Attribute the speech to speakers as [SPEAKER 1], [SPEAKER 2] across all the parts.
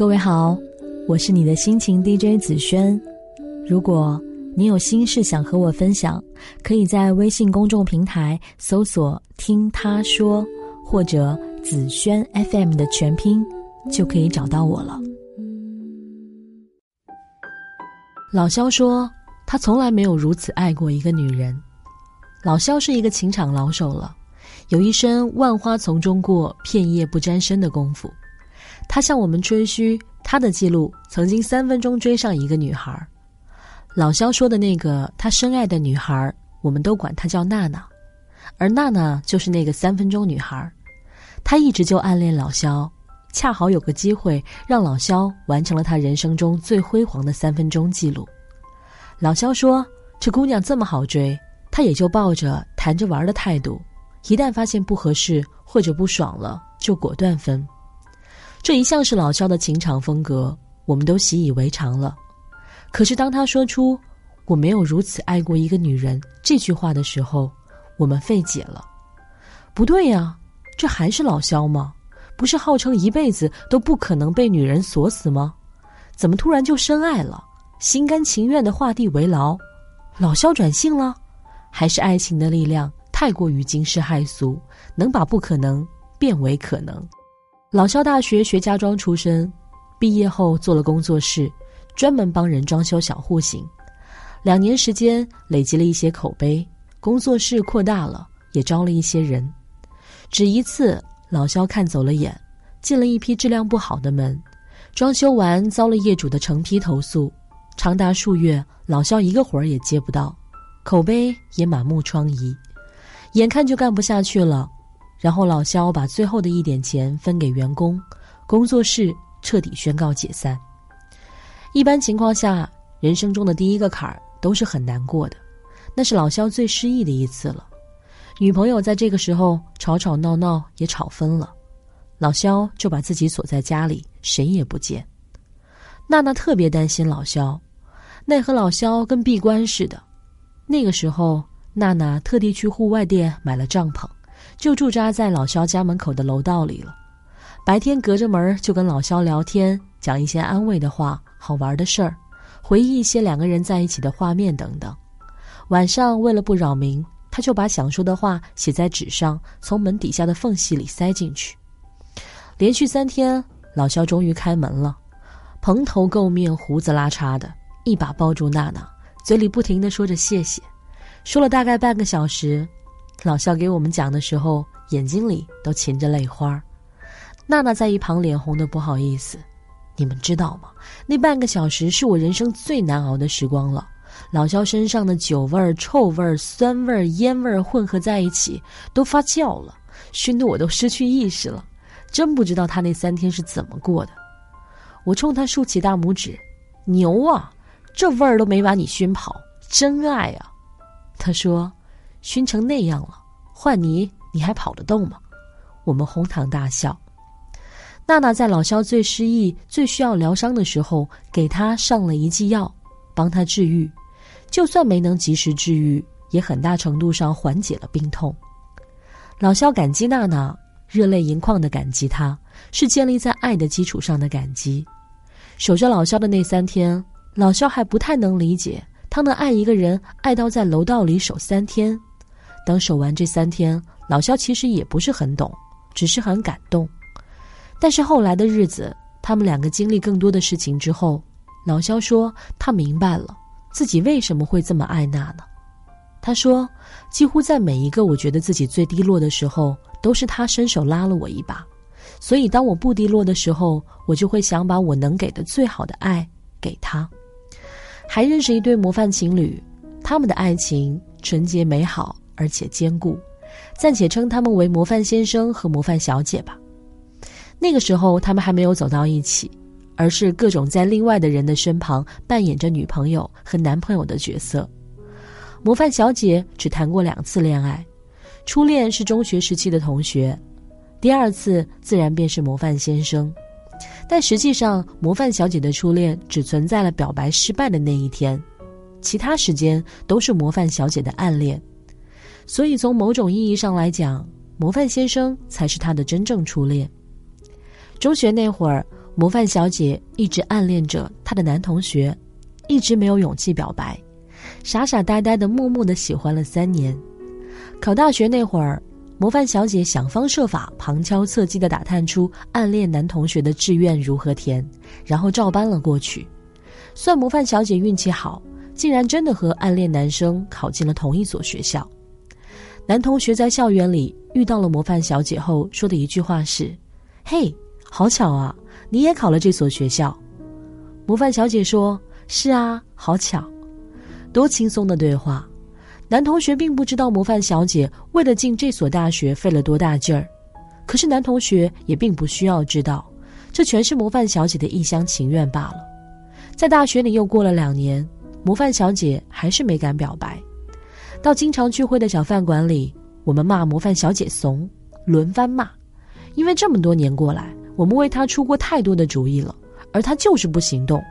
[SPEAKER 1] 各位好，我是你的心情 DJ 紫萱。如果你有心事想和我分享，可以在微信公众平台搜索“听他说”或者“紫萱 FM” 的全拼，就可以找到我了。老肖说，他从来没有如此爱过一个女人。老肖是一个情场老手了，有一身万花丛中过，片叶不沾身的功夫。他向我们吹嘘他的记录，曾经三分钟追上一个女孩。老肖说的那个他深爱的女孩，我们都管她叫娜娜，而娜娜就是那个三分钟女孩。她一直就暗恋老肖，恰好有个机会让老肖完成了他人生中最辉煌的三分钟记录。老肖说：“这姑娘这么好追。”他也就抱着谈着玩的态度，一旦发现不合适或者不爽了，就果断分。这一向是老肖的情场风格，我们都习以为常了。可是当他说出“我没有如此爱过一个女人”这句话的时候，我们费解了。不对呀，这还是老肖吗？不是号称一辈子都不可能被女人锁死吗？怎么突然就深爱了，心甘情愿的画地为牢？老肖转性了？还是爱情的力量太过于惊世骇俗，能把不可能变为可能。老肖大学学家装出身，毕业后做了工作室，专门帮人装修小户型。两年时间累积了一些口碑，工作室扩大了，也招了一些人。只一次，老肖看走了眼，进了一批质量不好的门，装修完遭了业主的成批投诉，长达数月，老肖一个活儿也接不到。口碑也满目疮痍，眼看就干不下去了。然后老肖把最后的一点钱分给员工，工作室彻底宣告解散。一般情况下，人生中的第一个坎儿都是很难过的，那是老肖最失意的一次了。女朋友在这个时候吵吵闹闹也吵分了，老肖就把自己锁在家里，谁也不见。娜娜特别担心老肖，奈何老肖跟闭关似的。那个时候，娜娜特地去户外店买了帐篷，就驻扎在老肖家门口的楼道里了。白天隔着门就跟老肖聊天，讲一些安慰的话、好玩的事儿，回忆一些两个人在一起的画面等等。晚上为了不扰民，他就把想说的话写在纸上，从门底下的缝隙里塞进去。连续三天，老肖终于开门了，蓬头垢面、胡子拉碴的，一把抱住娜娜。嘴里不停的说着谢谢，说了大概半个小时。老肖给我们讲的时候，眼睛里都噙着泪花。娜娜在一旁脸红的不好意思。你们知道吗？那半个小时是我人生最难熬的时光了。老肖身上的酒味儿、臭味儿、酸味儿、烟味儿混合在一起，都发酵了，熏得我都失去意识了。真不知道他那三天是怎么过的。我冲他竖起大拇指，牛啊！这味儿都没把你熏跑，真爱啊！他说：“熏成那样了，换你你还跑得动吗？”我们哄堂大笑。娜娜在老肖最失意、最需要疗伤的时候，给他上了一剂药，帮他治愈。就算没能及时治愈，也很大程度上缓解了病痛。老肖感激娜娜，热泪盈眶的感激她，是建立在爱的基础上的感激。守着老肖的那三天。老肖还不太能理解，他能爱一个人爱到在楼道里守三天。当守完这三天，老肖其实也不是很懂，只是很感动。但是后来的日子，他们两个经历更多的事情之后，老肖说他明白了自己为什么会这么爱娜娜。他说，几乎在每一个我觉得自己最低落的时候，都是他伸手拉了我一把。所以当我不低落的时候，我就会想把我能给的最好的爱给他。还认识一对模范情侣，他们的爱情纯洁美好而且坚固，暂且称他们为模范先生和模范小姐吧。那个时候，他们还没有走到一起，而是各种在另外的人的身旁扮演着女朋友和男朋友的角色。模范小姐只谈过两次恋爱，初恋是中学时期的同学，第二次自然便是模范先生。但实际上，模范小姐的初恋只存在了表白失败的那一天，其他时间都是模范小姐的暗恋。所以，从某种意义上来讲，模范先生才是她的真正初恋。中学那会儿，模范小姐一直暗恋着她的男同学，一直没有勇气表白，傻傻呆呆的默默的喜欢了三年。考大学那会儿，模范小姐想方设法、旁敲侧击的打探出暗恋男同学的志愿如何填，然后照搬了过去。算模范小姐运气好，竟然真的和暗恋男生考进了同一所学校。男同学在校园里遇到了模范小姐后说的一句话是：“嘿，好巧啊，你也考了这所学校。”模范小姐说：“是啊，好巧。”多轻松的对话。男同学并不知道模范小姐为了进这所大学费了多大劲儿，可是男同学也并不需要知道，这全是模范小姐的一厢情愿罢了。在大学里又过了两年，模范小姐还是没敢表白。到经常聚会的小饭馆里，我们骂模范小姐怂，轮番骂，因为这么多年过来，我们为她出过太多的主意了，而她就是不行动。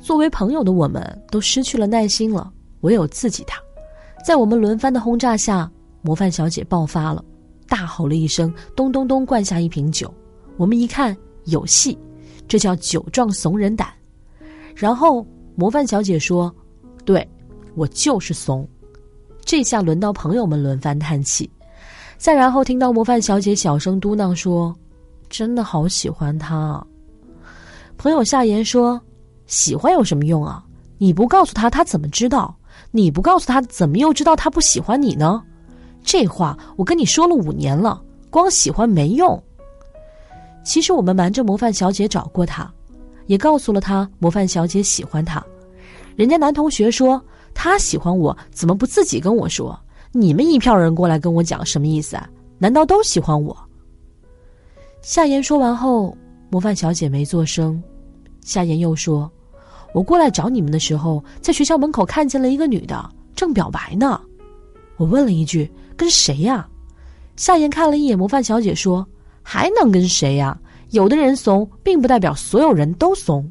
[SPEAKER 1] 作为朋友的我们都失去了耐心了，唯有刺激她。在我们轮番的轰炸下，模范小姐爆发了，大吼了一声，咚咚咚灌下一瓶酒。我们一看有戏，这叫酒壮怂人胆。然后模范小姐说：“对，我就是怂。”这下轮到朋友们轮番叹气。再然后听到模范小姐小声嘟囔说：“真的好喜欢他。”朋友夏言说：“喜欢有什么用啊？你不告诉他，他怎么知道？”你不告诉他，怎么又知道他不喜欢你呢？这话我跟你说了五年了，光喜欢没用。其实我们瞒着模范小姐找过他，也告诉了他模范小姐喜欢他。人家男同学说他喜欢我，怎么不自己跟我说？你们一票人过来跟我讲什么意思啊？难道都喜欢我？夏言说完后，模范小姐没做声。夏言又说。我过来找你们的时候，在学校门口看见了一个女的，正表白呢。我问了一句：“跟谁呀？”夏言看了一眼模范小姐，说：“还能跟谁呀？有的人怂，并不代表所有人都怂。”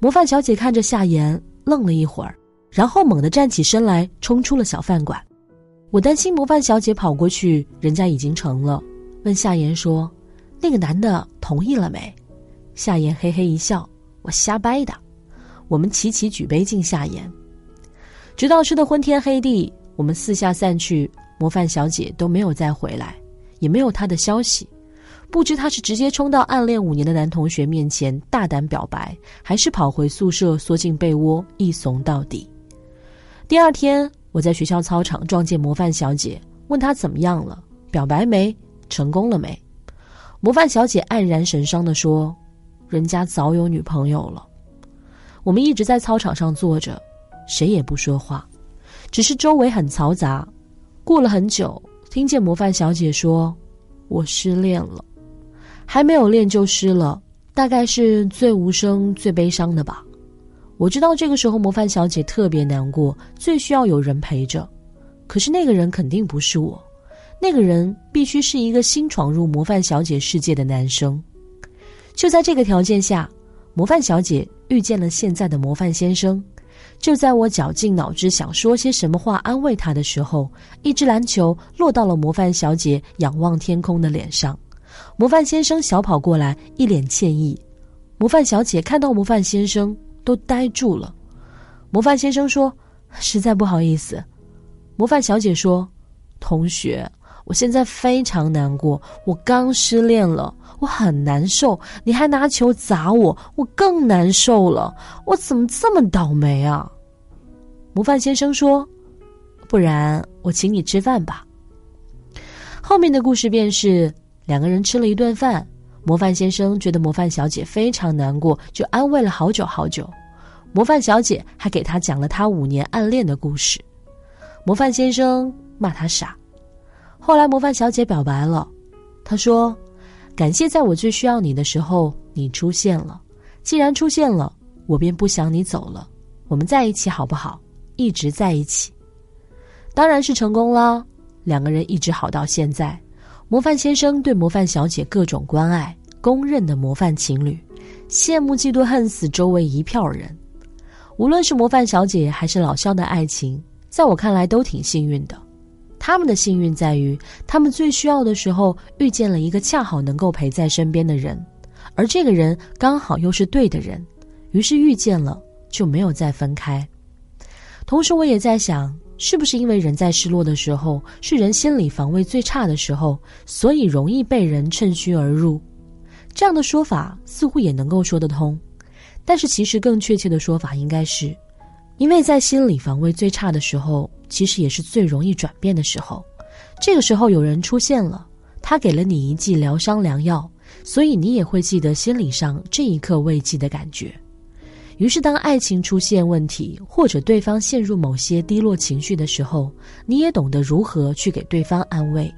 [SPEAKER 1] 模范小姐看着夏言，愣了一会儿，然后猛地站起身来，冲出了小饭馆。我担心模范小姐跑过去，人家已经成了，问夏言说：“那个男的同意了没？”夏言嘿嘿一笑。我瞎掰的，我们齐齐举杯敬夏言，直到吃的昏天黑地，我们四下散去，模范小姐都没有再回来，也没有她的消息，不知她是直接冲到暗恋五年的男同学面前大胆表白，还是跑回宿舍缩进被窝一怂到底。第二天，我在学校操场撞见模范小姐，问她怎么样了，表白没，成功了没？模范小姐黯然神伤的说。人家早有女朋友了，我们一直在操场上坐着，谁也不说话，只是周围很嘈杂。过了很久，听见模范小姐说：“我失恋了，还没有恋就失了，大概是最无声、最悲伤的吧。”我知道这个时候模范小姐特别难过，最需要有人陪着，可是那个人肯定不是我，那个人必须是一个新闯入模范小姐世界的男生。就在这个条件下，模范小姐遇见了现在的模范先生。就在我绞尽脑汁想说些什么话安慰他的时候，一只篮球落到了模范小姐仰望天空的脸上。模范先生小跑过来，一脸歉意。模范小姐看到模范先生都呆住了。模范先生说：“实在不好意思。”模范小姐说：“同学。”我现在非常难过，我刚失恋了，我很难受。你还拿球砸我，我更难受了。我怎么这么倒霉啊？模范先生说：“不然我请你吃饭吧。”后面的故事便是两个人吃了一顿饭，模范先生觉得模范小姐非常难过，就安慰了好久好久。模范小姐还给他讲了他五年暗恋的故事。模范先生骂他傻。后来，模范小姐表白了，她说：“感谢在我最需要你的时候你出现了。既然出现了，我便不想你走了。我们在一起好不好？一直在一起，当然是成功了。两个人一直好到现在。模范先生对模范小姐各种关爱，公认的模范情侣，羡慕嫉妒恨死周围一票人。无论是模范小姐还是老肖的爱情，在我看来都挺幸运的。”他们的幸运在于，他们最需要的时候遇见了一个恰好能够陪在身边的人，而这个人刚好又是对的人，于是遇见了就没有再分开。同时，我也在想，是不是因为人在失落的时候是人心理防卫最差的时候，所以容易被人趁虚而入？这样的说法似乎也能够说得通，但是其实更确切的说法应该是，因为在心理防卫最差的时候，其实也是最容易转变的时候。这个时候有人出现了，他给了你一剂疗伤良药，所以你也会记得心理上这一刻慰藉的感觉。于是，当爱情出现问题，或者对方陷入某些低落情绪的时候，你也懂得如何去给对方安慰。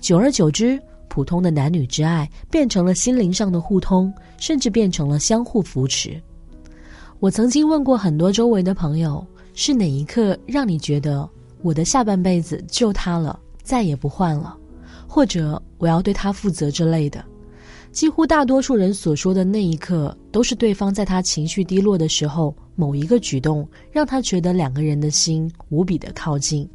[SPEAKER 1] 久而久之，普通的男女之爱变成了心灵上的互通，甚至变成了相互扶持。我曾经问过很多周围的朋友，是哪一刻让你觉得我的下半辈子就他了，再也不换了，或者我要对他负责之类的。几乎大多数人所说的那一刻，都是对方在他情绪低落的时候，某一个举动让他觉得两个人的心无比的靠近。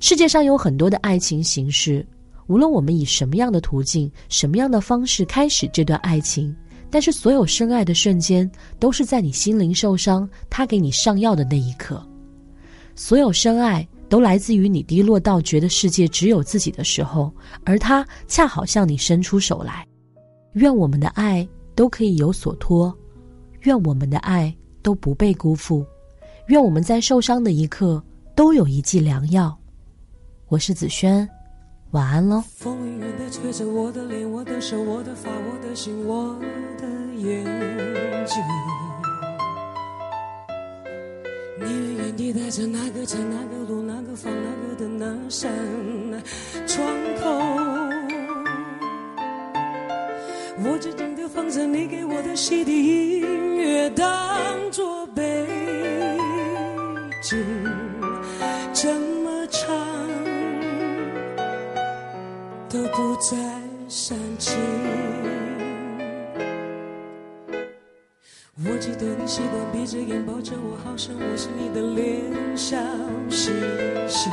[SPEAKER 1] 世界上有很多的爱情形式，无论我们以什么样的途径、什么样的方式开始这段爱情，但是所有深爱的瞬间，都是在你心灵受伤，他给你上药的那一刻。所有深爱都来自于你低落到觉得世界只有自己的时候，而他恰好向你伸出手来。愿我们的爱都可以有所托，愿我们的爱都不被辜负，愿我们在受伤的一刻都有一剂良药。我是子轩，晚安喽。
[SPEAKER 2] 风远远的吹着我的脸，我的手，我的发，我的心，我的眼睛。你远远地带着那个城，那个路，那个房，那个灯，那扇窗口。我静静地放着你给我的 CD 音乐，当作背景，怎么唱都不再煽情。我记得你习惯闭着眼抱着我，好像我是你的脸小星星。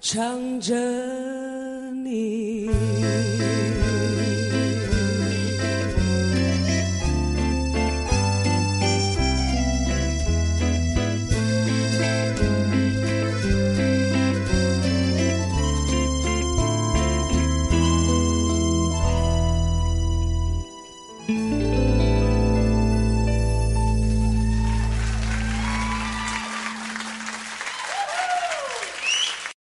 [SPEAKER 2] 唱着你。